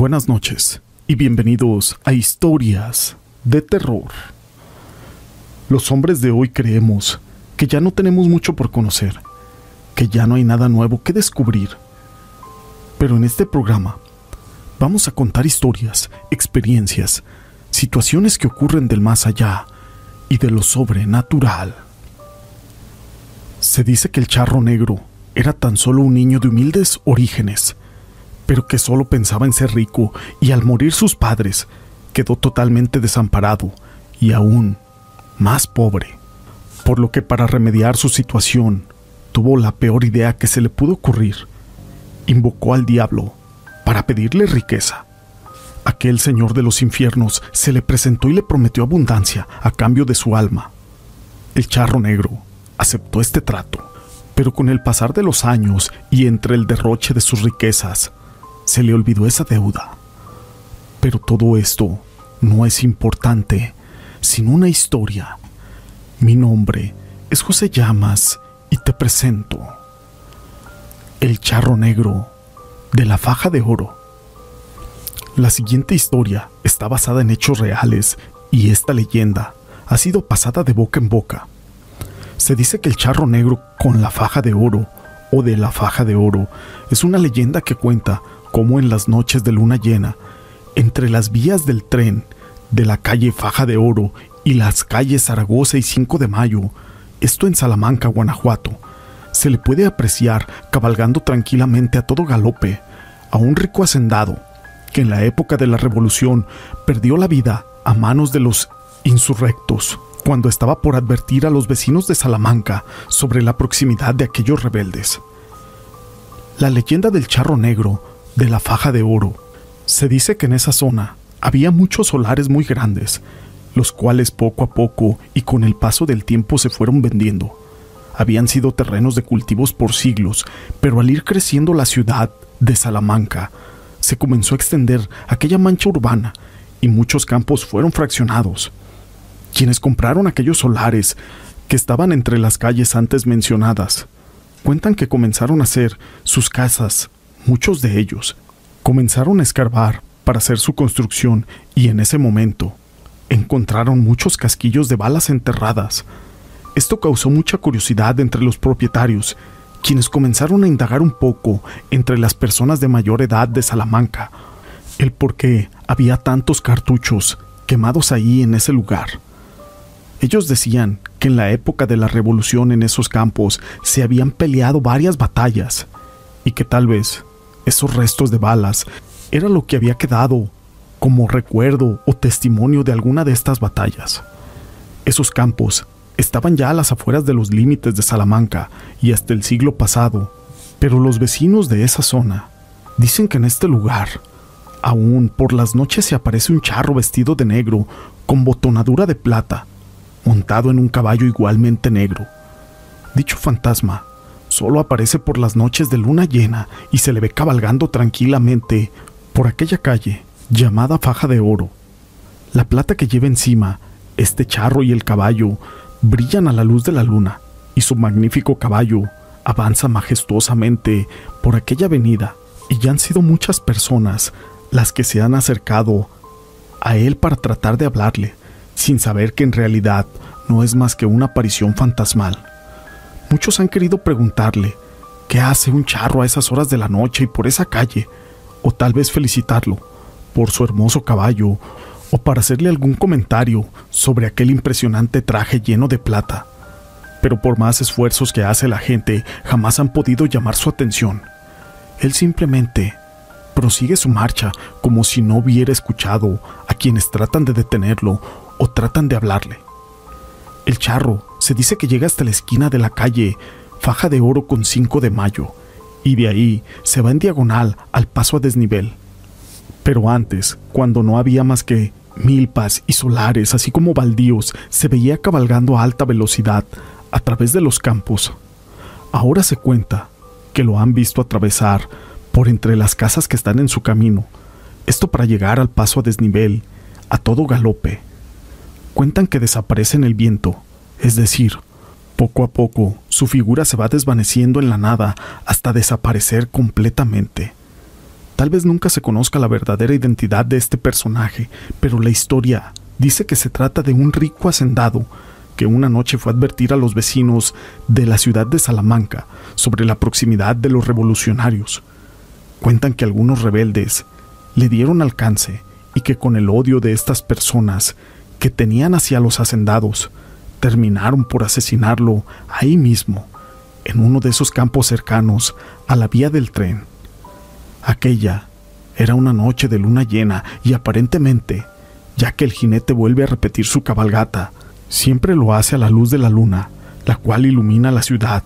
Buenas noches y bienvenidos a Historias de Terror. Los hombres de hoy creemos que ya no tenemos mucho por conocer, que ya no hay nada nuevo que descubrir. Pero en este programa vamos a contar historias, experiencias, situaciones que ocurren del más allá y de lo sobrenatural. Se dice que el charro negro era tan solo un niño de humildes orígenes, pero que solo pensaba en ser rico y al morir sus padres quedó totalmente desamparado y aún más pobre, por lo que para remediar su situación tuvo la peor idea que se le pudo ocurrir. Invocó al diablo para pedirle riqueza. Aquel señor de los infiernos se le presentó y le prometió abundancia a cambio de su alma. El charro negro aceptó este trato, pero con el pasar de los años y entre el derroche de sus riquezas, se le olvidó esa deuda. Pero todo esto no es importante sin una historia. Mi nombre es José Llamas y te presento El charro negro de la faja de oro. La siguiente historia está basada en hechos reales y esta leyenda ha sido pasada de boca en boca. Se dice que el charro negro con la faja de oro o de la faja de oro es una leyenda que cuenta como en las noches de luna llena, entre las vías del tren de la calle Faja de Oro y las calles Zaragoza y 5 de Mayo, esto en Salamanca, Guanajuato, se le puede apreciar cabalgando tranquilamente a todo galope a un rico hacendado que en la época de la Revolución perdió la vida a manos de los insurrectos cuando estaba por advertir a los vecinos de Salamanca sobre la proximidad de aquellos rebeldes. La leyenda del charro negro de la faja de oro. Se dice que en esa zona había muchos solares muy grandes, los cuales poco a poco y con el paso del tiempo se fueron vendiendo. Habían sido terrenos de cultivos por siglos, pero al ir creciendo la ciudad de Salamanca, se comenzó a extender aquella mancha urbana y muchos campos fueron fraccionados. Quienes compraron aquellos solares que estaban entre las calles antes mencionadas, cuentan que comenzaron a hacer sus casas muchos de ellos comenzaron a escarbar para hacer su construcción y en ese momento encontraron muchos casquillos de balas enterradas. Esto causó mucha curiosidad entre los propietarios, quienes comenzaron a indagar un poco entre las personas de mayor edad de Salamanca, el por qué había tantos cartuchos quemados ahí en ese lugar. Ellos decían que en la época de la revolución en esos campos se habían peleado varias batallas y que tal vez esos restos de balas era lo que había quedado como recuerdo o testimonio de alguna de estas batallas. Esos campos estaban ya a las afueras de los límites de Salamanca y hasta el siglo pasado, pero los vecinos de esa zona dicen que en este lugar, aún por las noches se aparece un charro vestido de negro con botonadura de plata, montado en un caballo igualmente negro. Dicho fantasma Solo aparece por las noches de luna llena y se le ve cabalgando tranquilamente por aquella calle llamada Faja de Oro. La plata que lleva encima, este charro y el caballo, brillan a la luz de la luna y su magnífico caballo avanza majestuosamente por aquella avenida y ya han sido muchas personas las que se han acercado a él para tratar de hablarle, sin saber que en realidad no es más que una aparición fantasmal. Muchos han querido preguntarle qué hace un charro a esas horas de la noche y por esa calle, o tal vez felicitarlo por su hermoso caballo, o para hacerle algún comentario sobre aquel impresionante traje lleno de plata. Pero por más esfuerzos que hace la gente, jamás han podido llamar su atención. Él simplemente prosigue su marcha como si no hubiera escuchado a quienes tratan de detenerlo o tratan de hablarle. El charro se dice que llega hasta la esquina de la calle Faja de Oro con 5 de mayo, y de ahí se va en diagonal al paso a desnivel. Pero antes, cuando no había más que milpas y solares, así como baldíos, se veía cabalgando a alta velocidad a través de los campos. Ahora se cuenta que lo han visto atravesar por entre las casas que están en su camino, esto para llegar al paso a desnivel, a todo galope. Cuentan que desaparece en el viento, es decir, poco a poco su figura se va desvaneciendo en la nada hasta desaparecer completamente. Tal vez nunca se conozca la verdadera identidad de este personaje, pero la historia dice que se trata de un rico hacendado que una noche fue a advertir a los vecinos de la ciudad de Salamanca sobre la proximidad de los revolucionarios. Cuentan que algunos rebeldes le dieron alcance y que con el odio de estas personas que tenían hacia los hacendados, terminaron por asesinarlo ahí mismo, en uno de esos campos cercanos a la vía del tren. Aquella era una noche de luna llena y aparentemente, ya que el jinete vuelve a repetir su cabalgata, siempre lo hace a la luz de la luna, la cual ilumina la ciudad,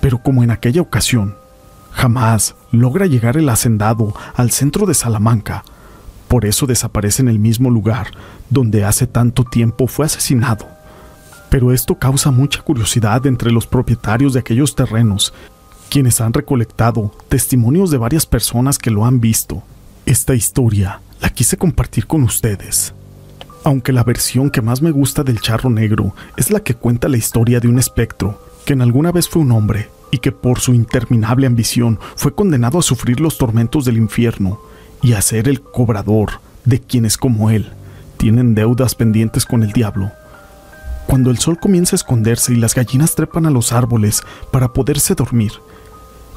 pero como en aquella ocasión, jamás logra llegar el hacendado al centro de Salamanca, por eso desaparece en el mismo lugar donde hace tanto tiempo fue asesinado. Pero esto causa mucha curiosidad entre los propietarios de aquellos terrenos, quienes han recolectado testimonios de varias personas que lo han visto. Esta historia la quise compartir con ustedes. Aunque la versión que más me gusta del charro negro es la que cuenta la historia de un espectro, que en alguna vez fue un hombre y que por su interminable ambición fue condenado a sufrir los tormentos del infierno y a ser el cobrador de quienes como él tienen deudas pendientes con el diablo. Cuando el sol comienza a esconderse y las gallinas trepan a los árboles para poderse dormir,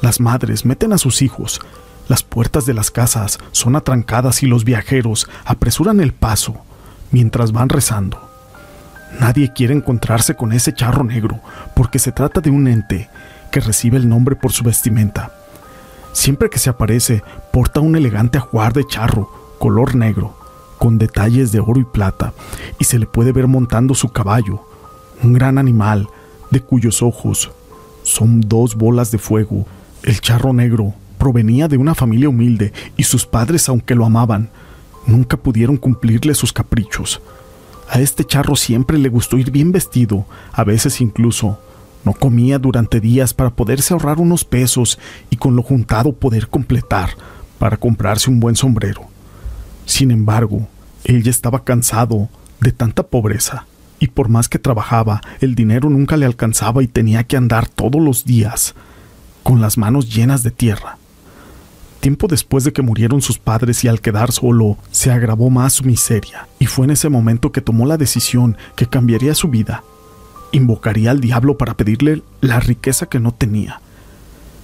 las madres meten a sus hijos, las puertas de las casas son atrancadas y los viajeros apresuran el paso mientras van rezando. Nadie quiere encontrarse con ese charro negro porque se trata de un ente que recibe el nombre por su vestimenta. Siempre que se aparece, porta un elegante ajuar de charro, color negro, con detalles de oro y plata, y se le puede ver montando su caballo, un gran animal, de cuyos ojos son dos bolas de fuego. El charro negro provenía de una familia humilde y sus padres, aunque lo amaban, nunca pudieron cumplirle sus caprichos. A este charro siempre le gustó ir bien vestido, a veces incluso no comía durante días para poderse ahorrar unos pesos y con lo juntado poder completar para comprarse un buen sombrero. Sin embargo, él ya estaba cansado de tanta pobreza, y por más que trabajaba, el dinero nunca le alcanzaba y tenía que andar todos los días con las manos llenas de tierra. Tiempo después de que murieron sus padres y al quedar solo, se agravó más su miseria, y fue en ese momento que tomó la decisión que cambiaría su vida invocaría al diablo para pedirle la riqueza que no tenía.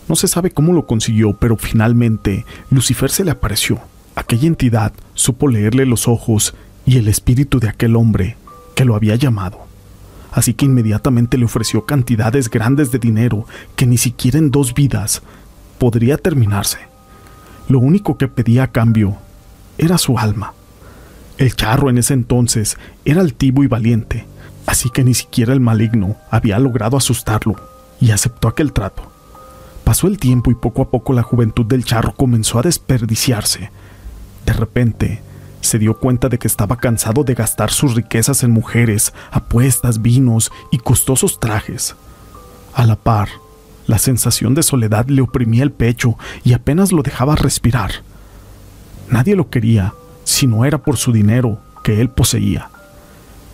No se sabe cómo lo consiguió, pero finalmente Lucifer se le apareció. Aquella entidad supo leerle los ojos y el espíritu de aquel hombre que lo había llamado. Así que inmediatamente le ofreció cantidades grandes de dinero que ni siquiera en dos vidas podría terminarse. Lo único que pedía a cambio era su alma. El charro en ese entonces era altivo y valiente, así que ni siquiera el maligno había logrado asustarlo, y aceptó aquel trato. Pasó el tiempo y poco a poco la juventud del charro comenzó a desperdiciarse. De repente, se dio cuenta de que estaba cansado de gastar sus riquezas en mujeres, apuestas, vinos y costosos trajes. A la par, la sensación de soledad le oprimía el pecho y apenas lo dejaba respirar. Nadie lo quería si no era por su dinero que él poseía.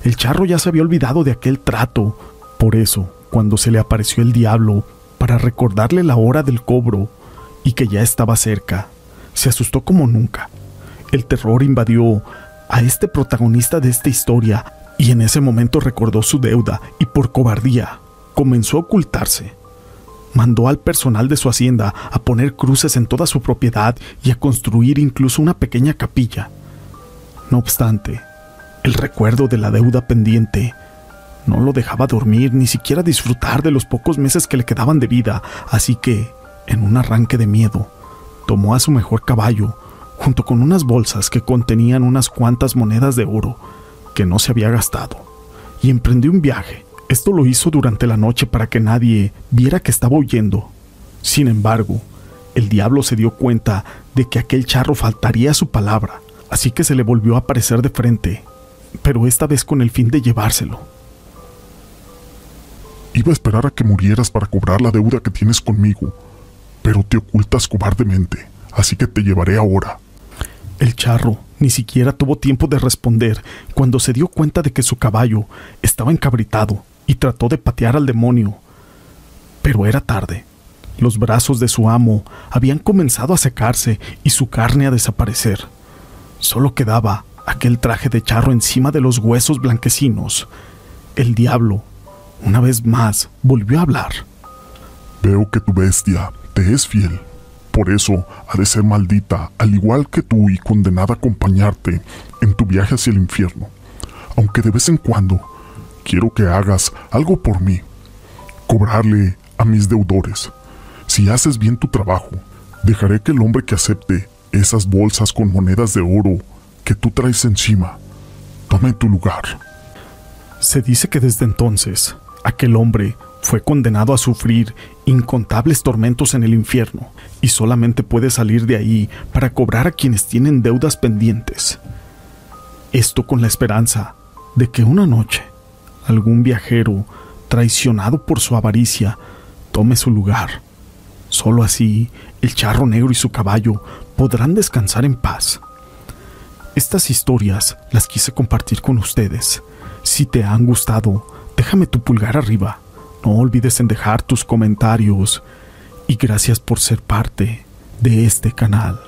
El charro ya se había olvidado de aquel trato. Por eso, cuando se le apareció el diablo para recordarle la hora del cobro y que ya estaba cerca, se asustó como nunca. El terror invadió a este protagonista de esta historia y en ese momento recordó su deuda y por cobardía comenzó a ocultarse. Mandó al personal de su hacienda a poner cruces en toda su propiedad y a construir incluso una pequeña capilla. No obstante, el recuerdo de la deuda pendiente no lo dejaba dormir ni siquiera disfrutar de los pocos meses que le quedaban de vida, así que, en un arranque de miedo, tomó a su mejor caballo, junto con unas bolsas que contenían unas cuantas monedas de oro que no se había gastado, y emprendió un viaje. Esto lo hizo durante la noche para que nadie viera que estaba huyendo. Sin embargo, el diablo se dio cuenta de que aquel charro faltaría a su palabra, así que se le volvió a aparecer de frente pero esta vez con el fin de llevárselo. Iba a esperar a que murieras para cobrar la deuda que tienes conmigo, pero te ocultas cobardemente, así que te llevaré ahora. El charro ni siquiera tuvo tiempo de responder cuando se dio cuenta de que su caballo estaba encabritado y trató de patear al demonio. Pero era tarde. Los brazos de su amo habían comenzado a secarse y su carne a desaparecer. Solo quedaba aquel traje de charro encima de los huesos blanquecinos. El diablo, una vez más, volvió a hablar. Veo que tu bestia te es fiel. Por eso ha de ser maldita, al igual que tú, y condenada a acompañarte en tu viaje hacia el infierno. Aunque de vez en cuando quiero que hagas algo por mí. Cobrarle a mis deudores. Si haces bien tu trabajo, dejaré que el hombre que acepte esas bolsas con monedas de oro que tú traes encima tome tu lugar. Se dice que desde entonces aquel hombre fue condenado a sufrir incontables tormentos en el infierno y solamente puede salir de ahí para cobrar a quienes tienen deudas pendientes. Esto con la esperanza de que una noche algún viajero, traicionado por su avaricia, tome su lugar. Solo así el charro negro y su caballo podrán descansar en paz. Estas historias las quise compartir con ustedes. Si te han gustado, déjame tu pulgar arriba no olvides en dejar tus comentarios y gracias por ser parte de este canal.